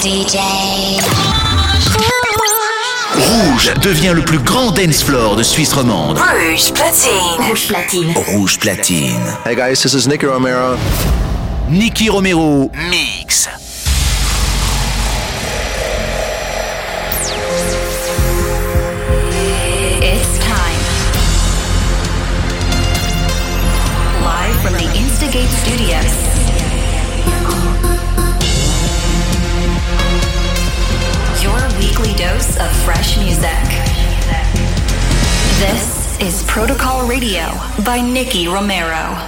DJ. Rouge devient le plus grand dance floor de Suisse romande. Rouge platine. Rouge platine. Rouge platine. Hey guys, this is Nicky Romero. Nicky Romero mix. Protocol Radio by Nicky Romero.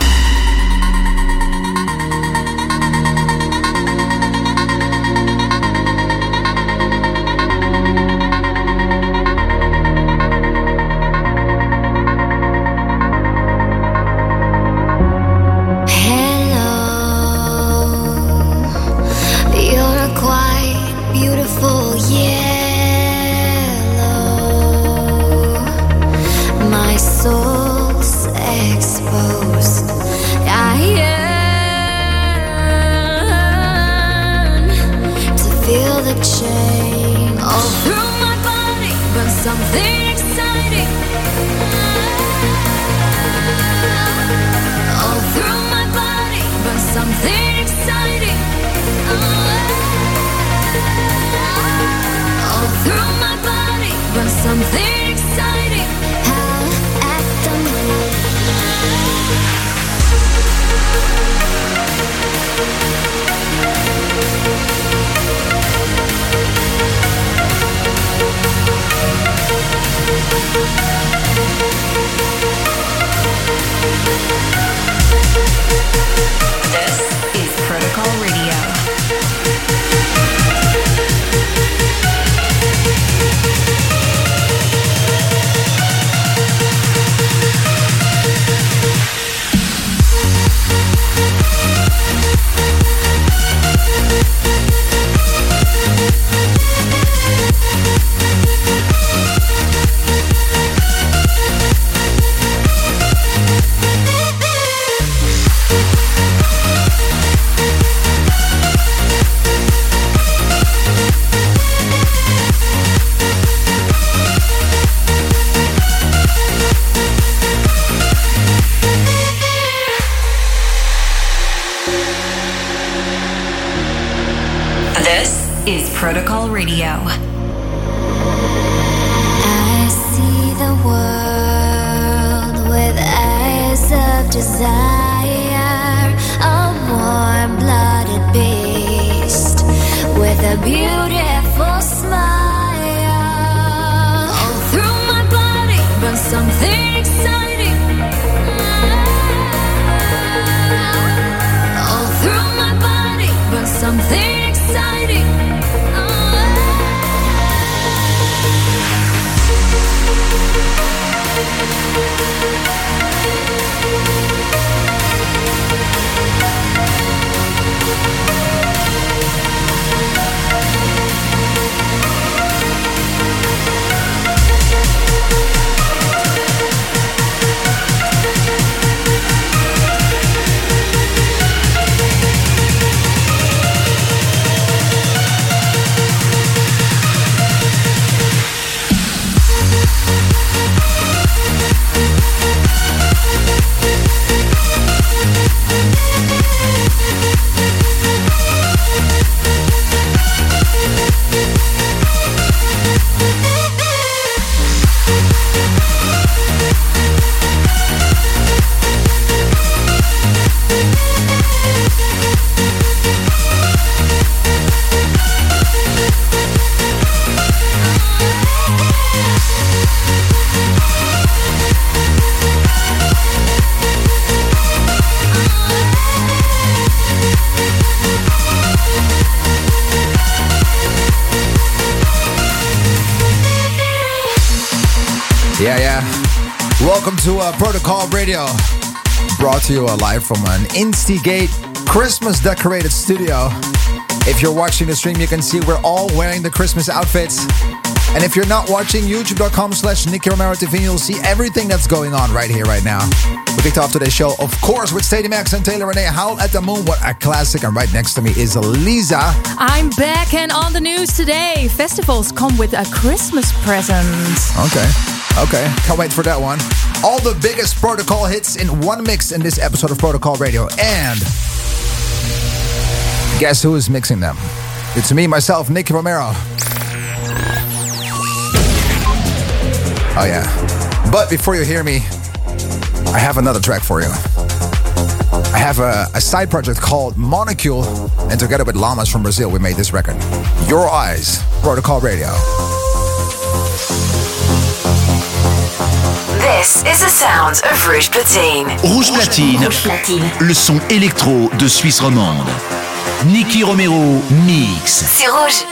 Radio. Brought to you live from an Instigate Christmas decorated studio. If you're watching the stream, you can see we're all wearing the Christmas outfits. And if you're not watching, youtube.com slash Nicky Romero TV, you'll see everything that's going on right here, right now. We kicked off today's show, of course, with Stadium X and Taylor Renee Howl at the Moon. What a classic. And right next to me is Lisa. I'm back and on the news today. Festivals come with a Christmas present. Okay. Okay. Can't wait for that one. All the biggest protocol hits in one mix in this episode of Protocol Radio. And guess who is mixing them? It's me, myself, Nicky Romero. Oh, yeah. But before you hear me, I have another track for you. I have a, a side project called Monocule, and together with Llamas from Brazil, we made this record. Your Eyes, Protocol Radio. This is the sound of Rouge Platine. Rouge Platine, Rouge Platine. le son électro de Suisse romande. Nicky Romero mix. C'est rouge.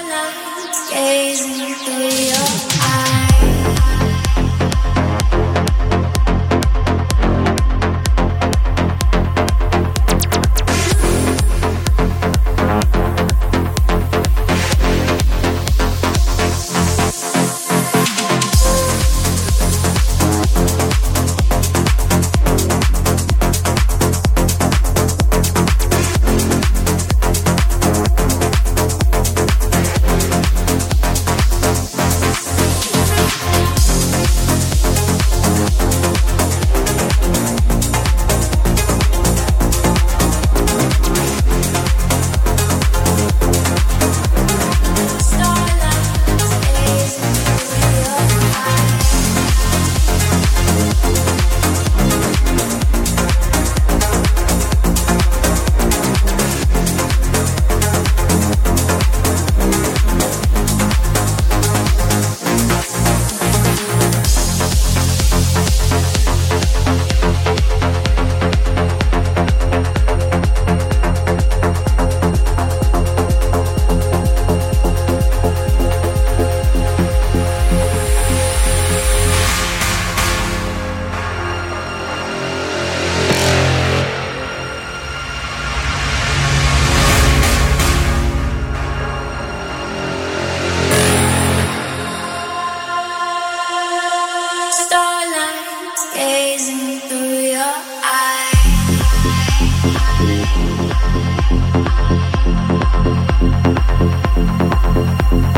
Starlight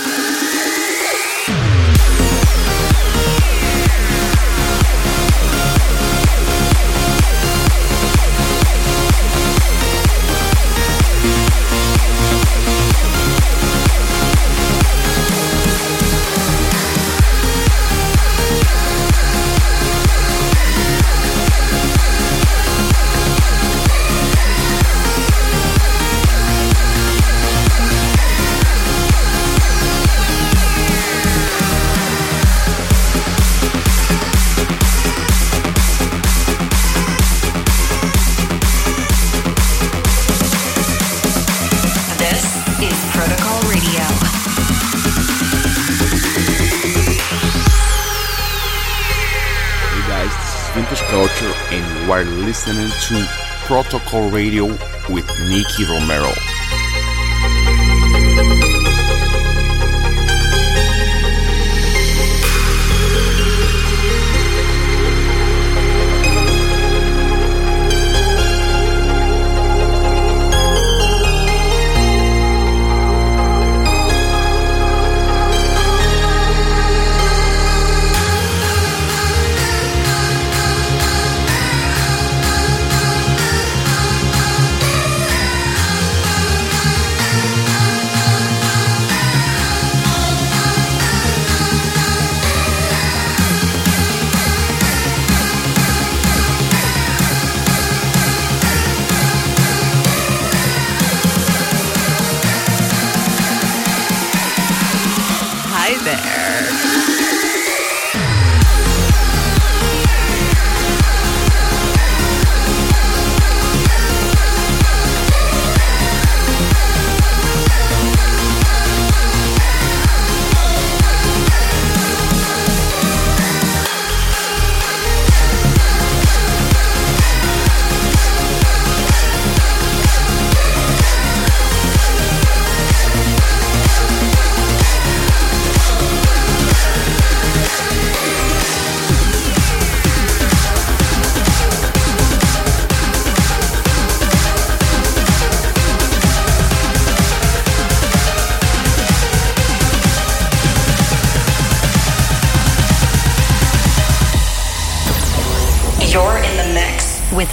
Listening to Protocol Radio with Nicky Romero.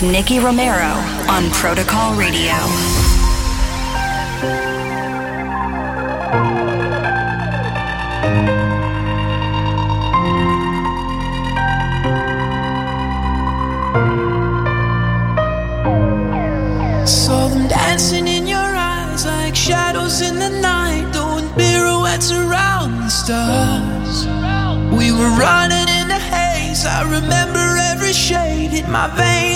Nicky Romero on Protocol Radio. Saw them dancing in your eyes like shadows in the night, doing pirouettes around the stars. We were running in the haze. I remember every shade in my veins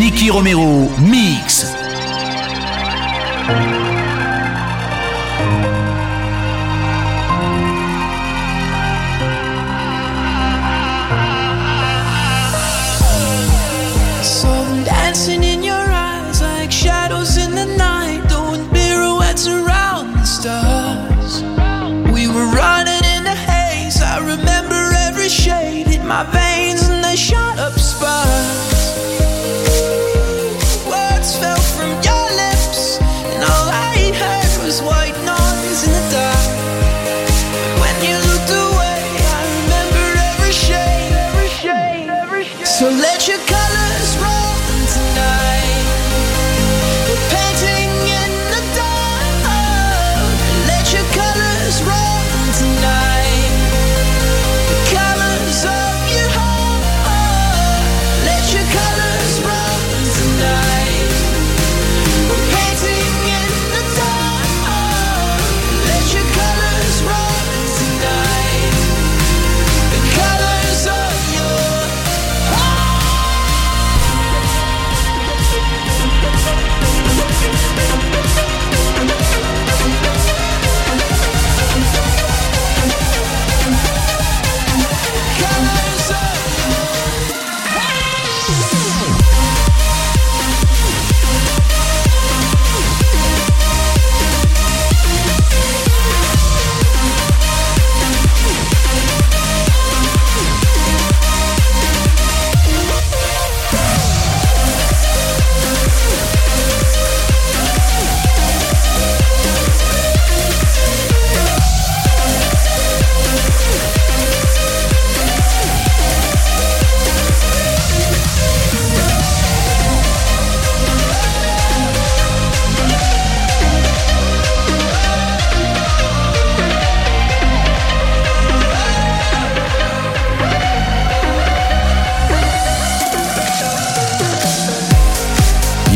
Nicky Romero, mix.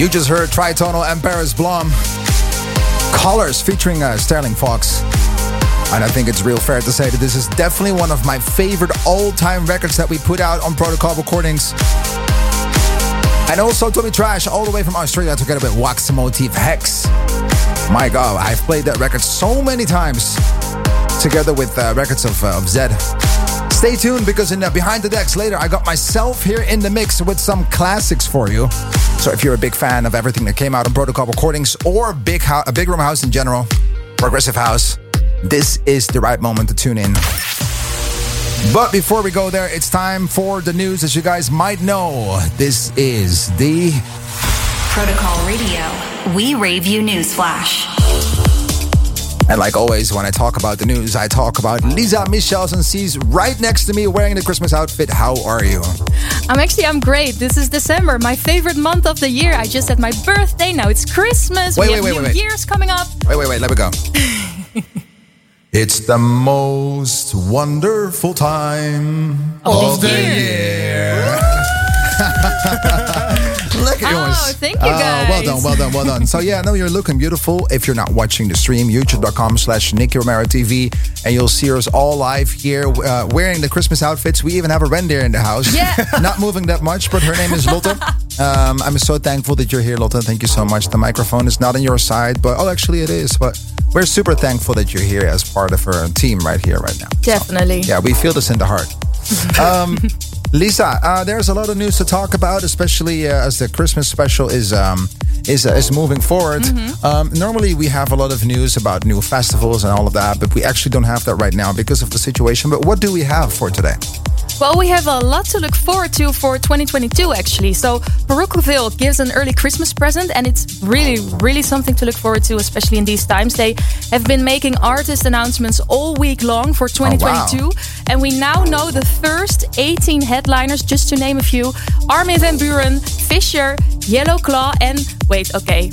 You just heard Tritonal and Paris Blohm. Colors featuring uh, Sterling Fox. And I think it's real fair to say that this is definitely one of my favorite all-time records that we put out on Protocol Recordings. And also Tommy Trash, all the way from Australia, together with Wax Motif Hex. My God, I've played that record so many times, together with uh, records of, uh, of Zedd. Stay tuned because in uh, Behind the Decks later, I got myself here in the mix with some classics for you. So if you're a big fan of everything that came out on Protocol Recordings or Big, Ho- a big Room House in general, Progressive House, this is the right moment to tune in. But before we go there, it's time for the news. As you guys might know, this is the Protocol Radio. We rave you newsflash. And like always, when I talk about the news, I talk about Lisa Michelson. She's right next to me wearing the Christmas outfit. How are you? I'm actually I'm great. This is December, my favorite month of the year. I just had my birthday. Now it's Christmas. Wait, we wait, have wait, New wait, wait. Year's coming up. Wait, wait, wait, let me go. it's the most wonderful time Of of the the year. Look at yours. Oh, thank you, Oh, well done, well done, well done. So yeah, no, you're looking beautiful. If you're not watching the stream, youtube.com slash Nicky Romero TV, and you'll see us all live here uh, wearing the Christmas outfits. We even have a reindeer in the house. Yeah. not moving that much, but her name is Lotte. Um, I'm so thankful that you're here, Lotte. Thank you so much. The microphone is not on your side, but oh, actually it is. But we're super thankful that you're here as part of our team right here, right now. Definitely. Yeah, we feel this in the heart. Um, Lisa, uh, there's a lot of news to talk about, especially uh, as the Christmas special is um, is uh, is moving forward. Um, normally, we have a lot of news about new festivals and all of that, but we actually don't have that right now because of the situation. But what do we have for today? Well, we have a lot to look forward to for 2022, actually. So, Parookaville gives an early Christmas present, and it's really, really something to look forward to, especially in these times. They have been making artist announcements all week long for 2022, and we now know the first 18 headliners, just to name a few Armin van Buuren, Fisher, Yellow Claw, and wait, okay.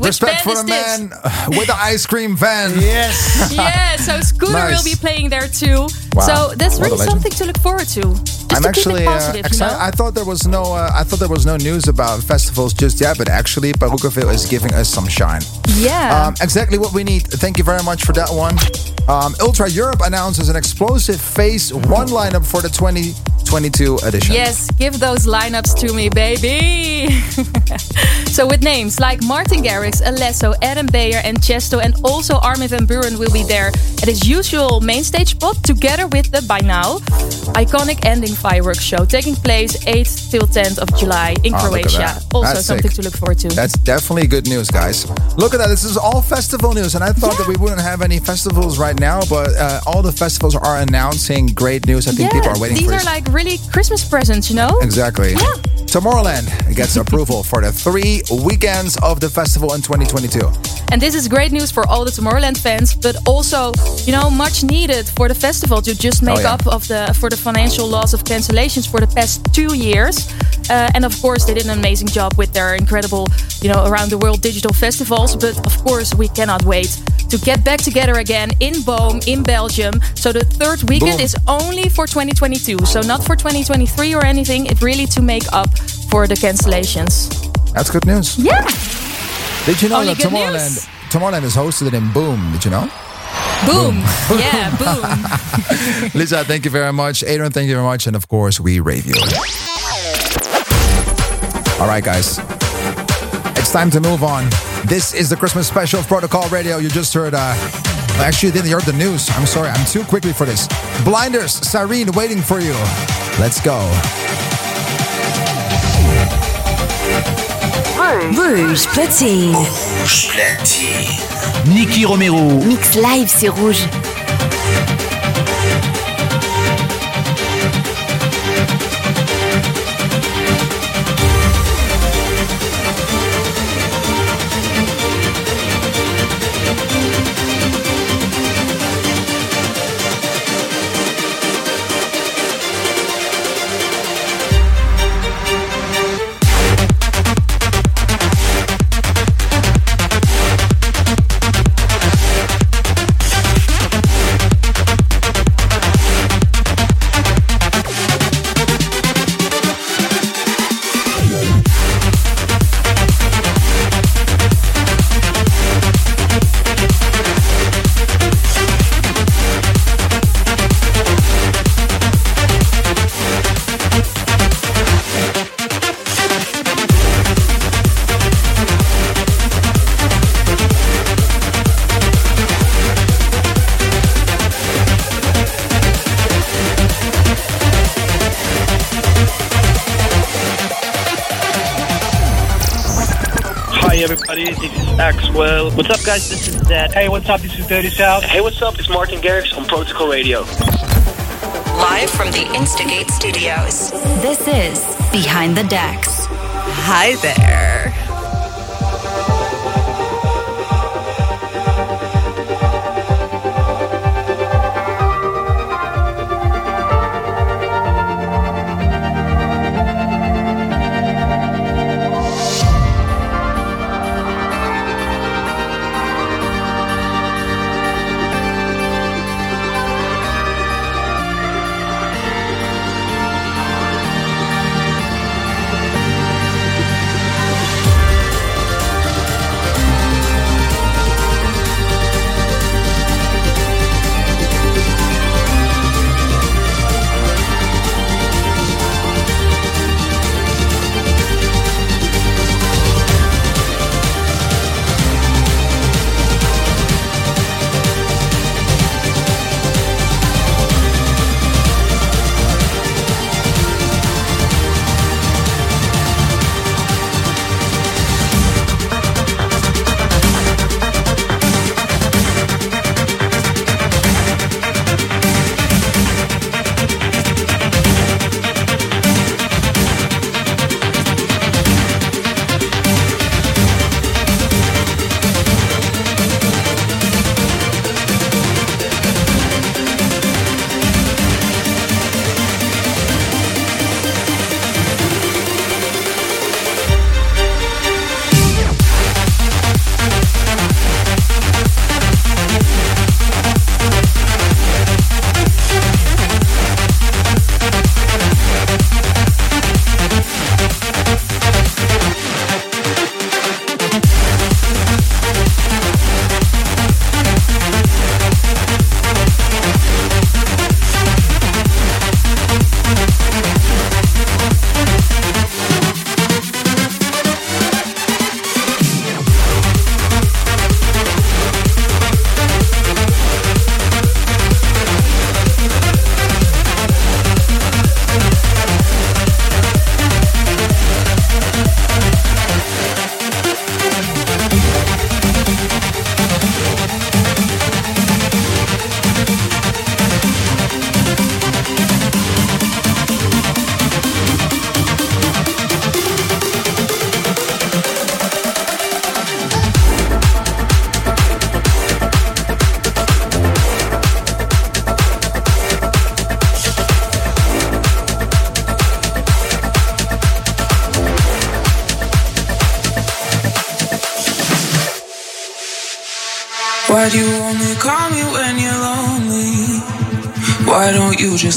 Respect for band the man with the ice cream van. Yes. yeah, so Scooter Nice. will be playing there too. Wow. So that's What really something to look forward to. I'm actually uh, positive, you excited. know? I thought there was no. Uh, I thought there was no news about festivals just yet, but actually, Parookaville is giving us some shine. yeah. Um, exactly what we need. Thank you very much for that one. Um, Ultra Europe announces an explosive Phase One lineup for the 2022 edition. Yes, give those lineups to me, baby. so with names like Martin Garrix, Alesso, Adam Beyer, and Chesto, and also Armin van Buuren will be there at his usual main stage spot, together with the by now iconic ending fireworks show taking place 8th till 10th of July in Oh, Croatia. Also That's something sick. to look forward to. That's definitely good news, guys. Look at that. This is all festival news, and I thought that we wouldn't have any festivals right now, but uh, all the festivals are announcing great news. I think yeah, people are waiting these for are like really Christmas presents, you know? Exactly. Yeah. Tomorrowland gets approval for the three weekends of the festival in 2022. And this is great news for all the Tomorrowland fans, but also, you know, much needed for the festival to just make Oh, yeah. up of the for the financial loss of cancellations for the past two years. Uh, and of course, they did an amazing job with their incredible, you know, around the world digital festivals. But of course, we cannot wait to get back together again in Boom in Belgium. So the third weekend Boom. is only for 2022, so not for 2023 or anything. It's really to make up for the cancellations. That's good news. Yeah, Did you know Only that Tomorrowland, news. Tomorrowland is hosted in Boom? Did you know? Boom, yeah, boom. Lisa, thank you very much. Adrian, thank you very much. And of course, we rave you. All right, guys. It's time to move on. This is the Christmas special of Protocol Radio. You just heard, uh, actually, didn't hear the news. I'm sorry, I'm too quickly for this. Blinders, Cyrene waiting for you. Let's go. Rouge platine. Rouge platine. Nicky Romero. Mix live, c'est rouge. This Axwell. What's up guys, this is Zedd. Hey, what's up, this is Dirty South. Hey, what's up, it's Martin Garrix on Protocol Radio. Live from the Instigate studios. This is Behind the Decks. Hi there.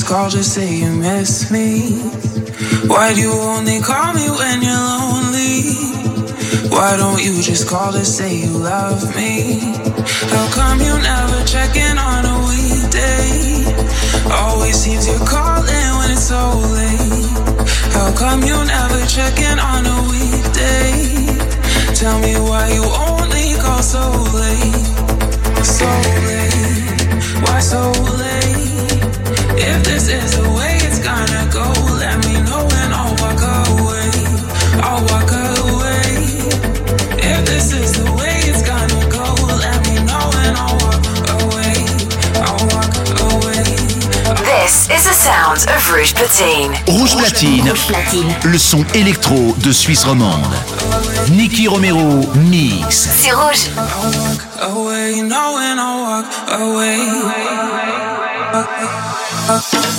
Just call to say you miss me? Why do you only call me when you're lonely? Why don't you just call to say you love me? How come you never check in on a weekday? Always seems you're calling when it's so late. How come you never check in on a weekday? Tell me why you only call so late. So late. Why so late? Rouge Platine. Rouge Platine, le son électro de Suisse romande. Nicky Romero mix. C'est Rouge. Away,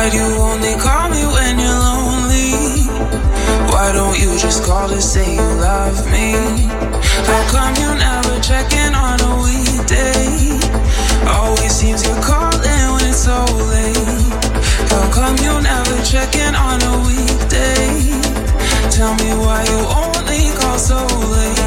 Why do you only call me when you're lonely? Why don't you just call to say you love me? How come you never check in on a weekday? Always seems you're calling when it's so late. How come you never check in on a weekday? Tell me why you only call so late.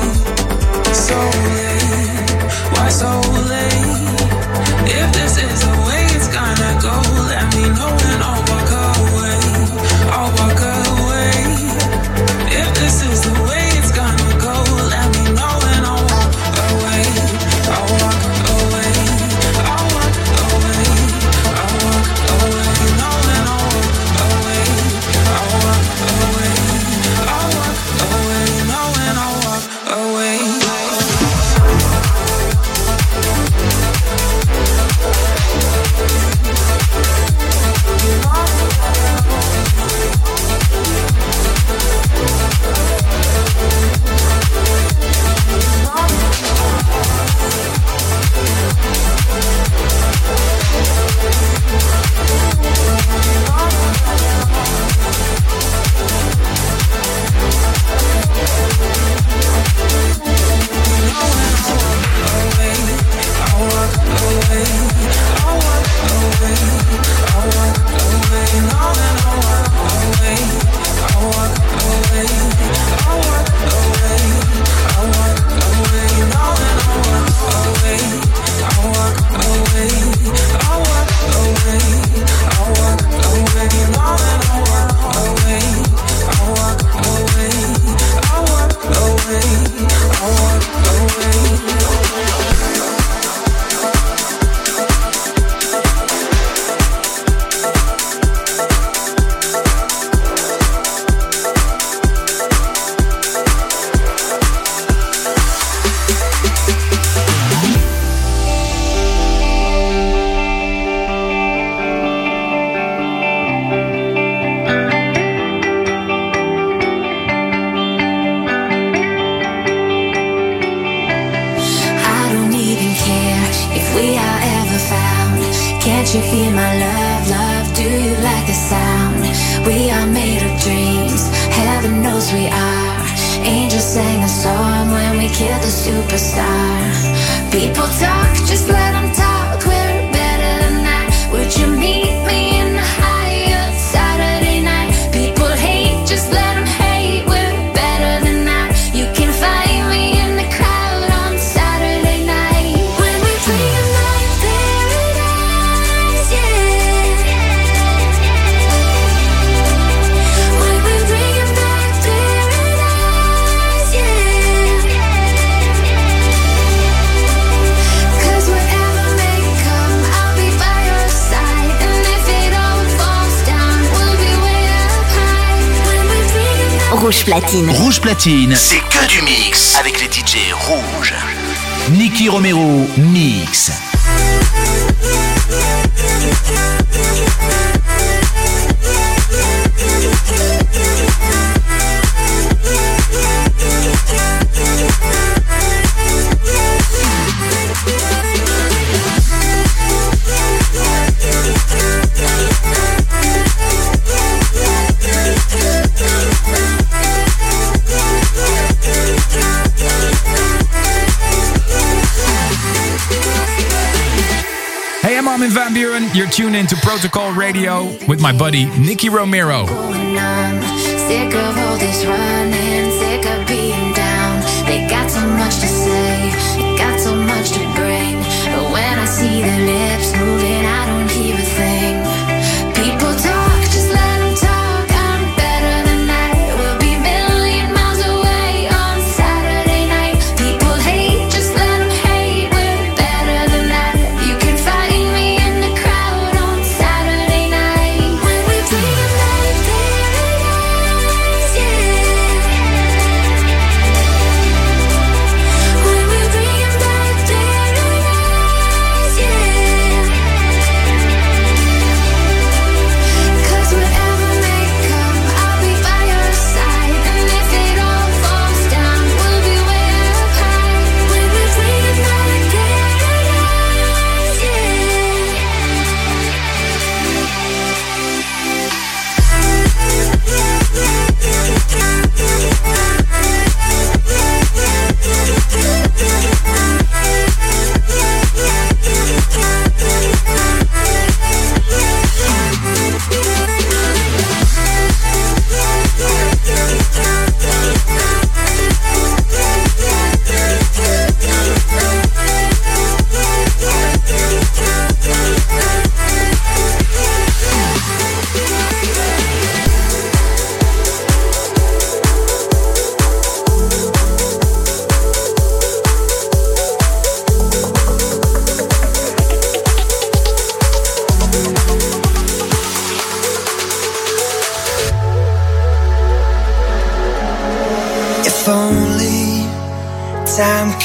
Platine, c'est You're tuned into Protocol Radio with my buddy Nicky Romero. Sick of all this running, sick of being down. They got so much to say, got so much to bring. But when I see their lips moving,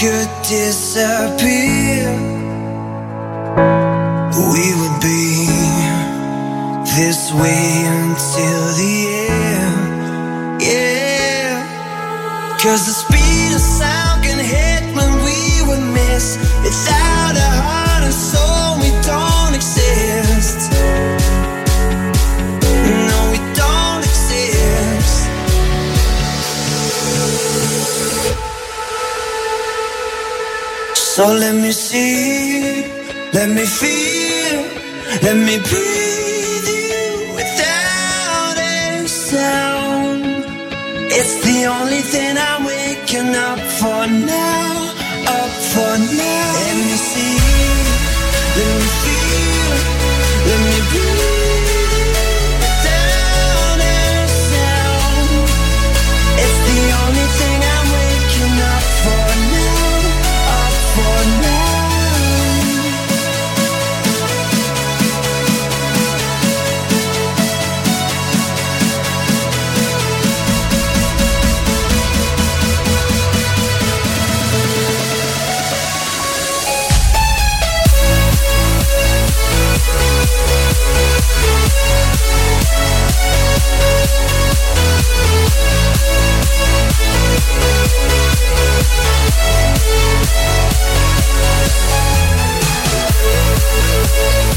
could disappear, we would be this way until the end. Yeah, cause the Let me feel, let me breathe.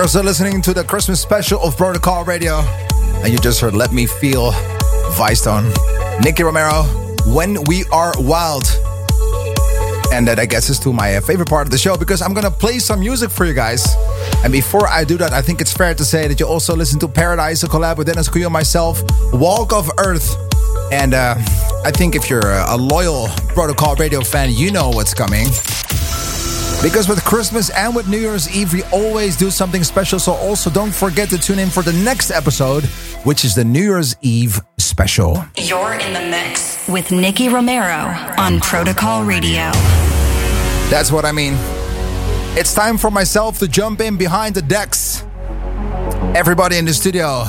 You're also listening to the Christmas special of Protocol Radio. And you just heard Let Me Feel, Vicetone, Nicky Romero, When We Are Wild. And that, I guess, is to my favorite part of the show because I'm to play some music for you guys. And before I do that, I think it's fair to say that you also listen to Paradise, a collab with Deniz Koyu and myself, Walk of Earth. And uh, I think if you're a loyal Protocol Radio fan, you know what's coming. Because with Christmas and with New Year's Eve, we always do something special. So also don't forget to tune in for the next episode, which is the New Year's Eve special. You're in the mix with Nicky Romero on Protocol Radio. That's what I mean. It's time for myself to jump in behind the decks. Everybody in the studio,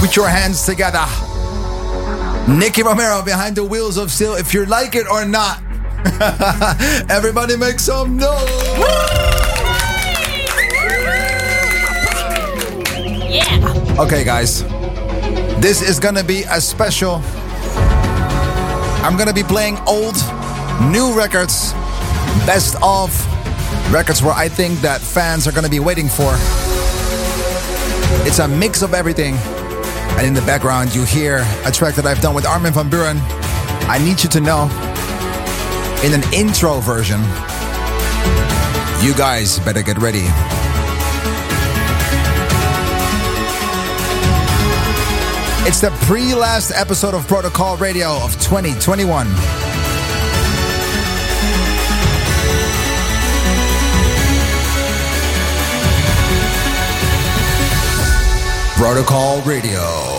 put your hands together. Nicky Romero behind the wheels of steel, if you like it or not. Everybody make some noise! Yeah! Okay, guys. This is gonna be a special. I'm gonna be playing old, new records, best of records where I think that fans are gonna be waiting for. It's a mix of everything. And in the background, you hear a track that I've done with Armin van Buuren. I need you to know in an intro version. You guys better get ready. It's the pre last episode of Protocol Radio of 2021. Protocol Radio.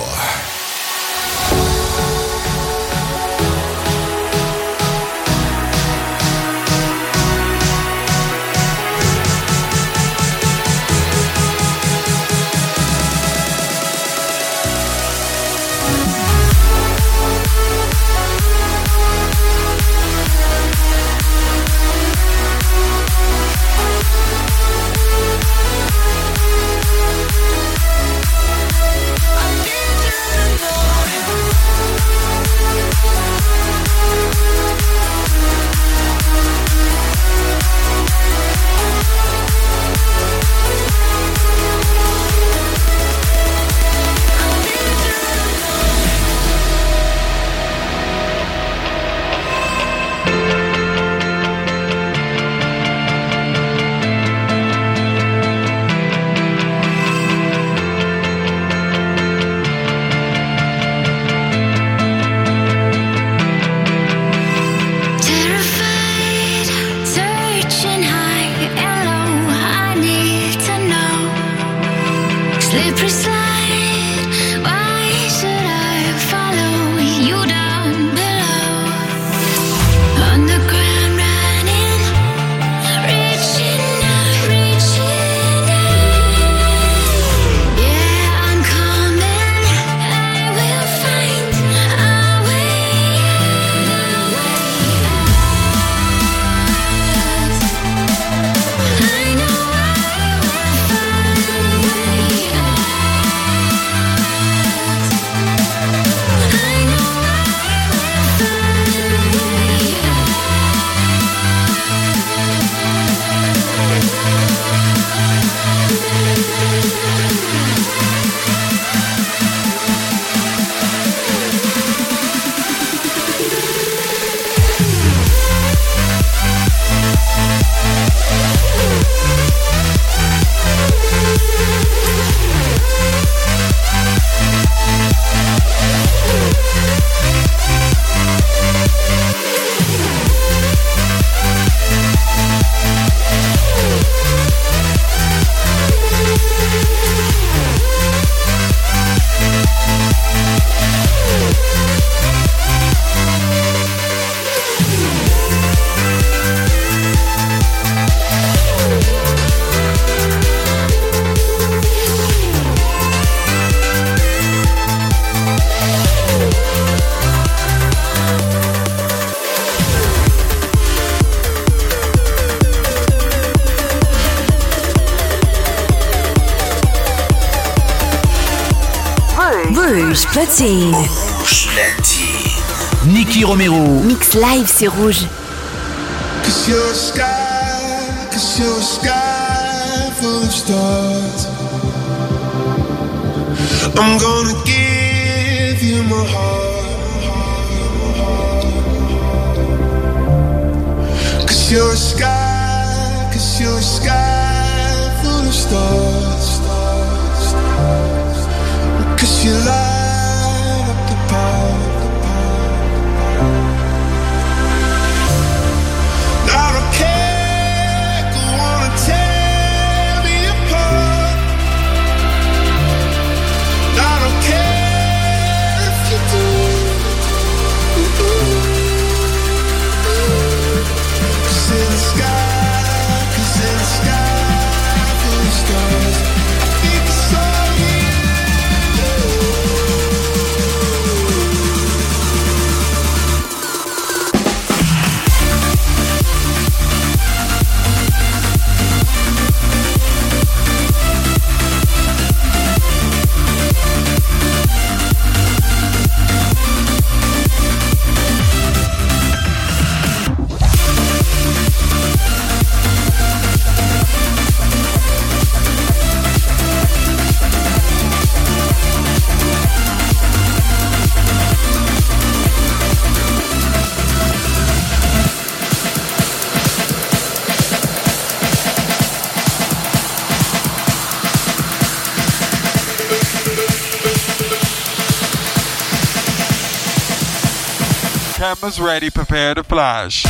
c'est rouge. Cause you're a sky, cause you're a sky full of stars. I'm gonna give you my heart. Cause you're sky, cause you're sky full of stars. Cameras ready, prepare to flash.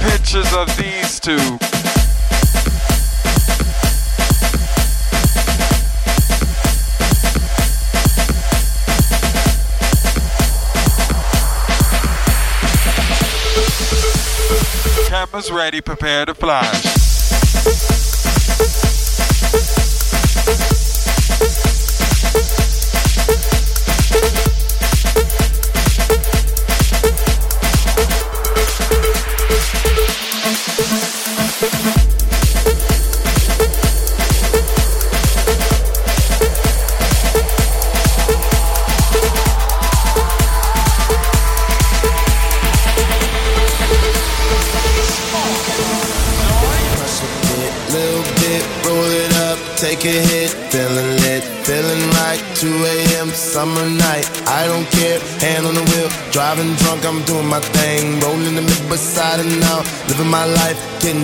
Pictures of these two. ready, prepare to fly.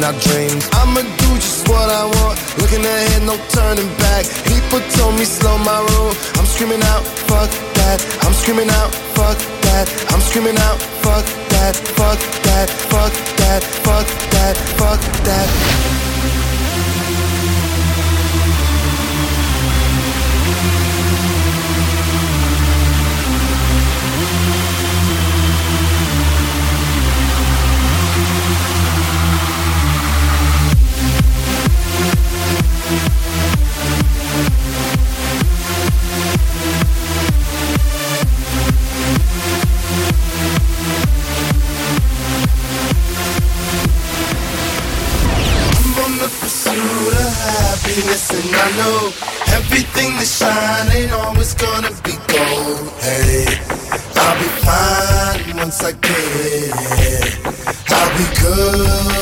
I drink once I I'll be good.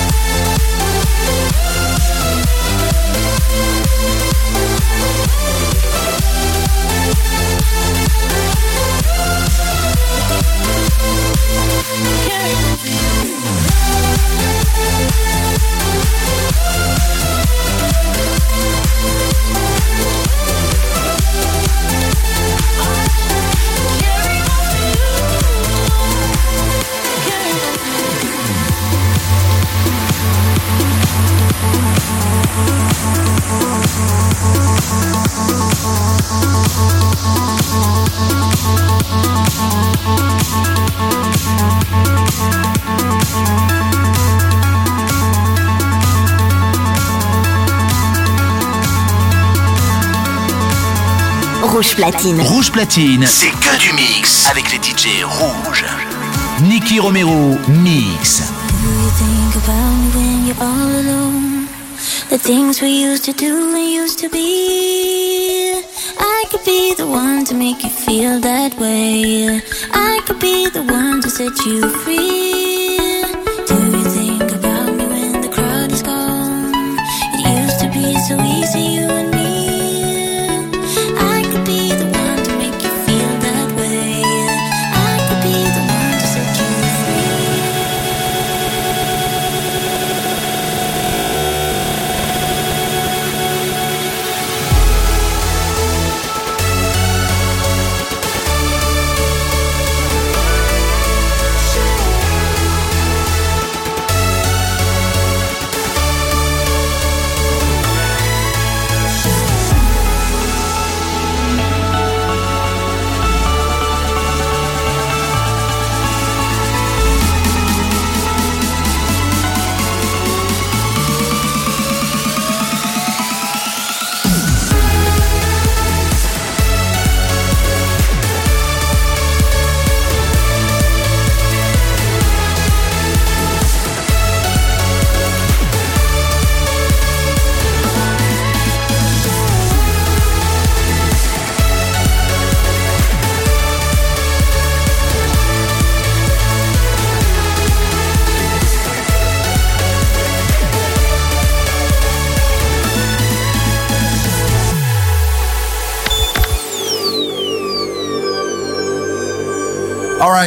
Rouge Platine. Rouge Platine, c'est que du mix avec les DJ rouges. Nicky Romero, mix. The things we used to do and used to be. I could be the one to make you feel that way. I could be the one to set you free.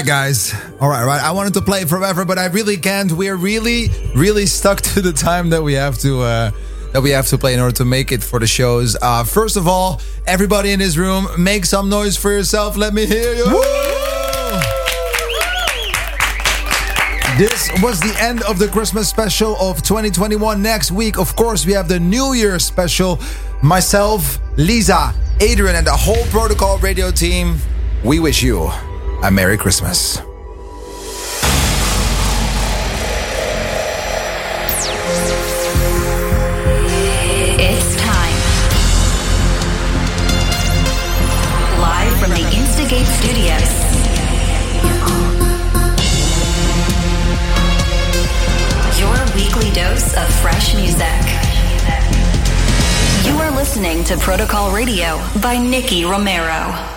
Right, guys. All right, right. I wanted to play forever, but I really can't. We're really, really stuck to the time that we have to uh, that we have to play in order to make it for the shows. Uh, first of all, everybody in this room, make some noise for yourself. Let me hear you. This was the end of the Christmas special of 2021. Next week, of course, we have the New Year special. Myself, Lisa, Adrian, and the whole Protocol Radio team. We wish you a Merry Christmas. It's time. Live from the Instigate Studios. Your weekly dose of fresh music. You are listening to Protocol Radio by Nicky Romero.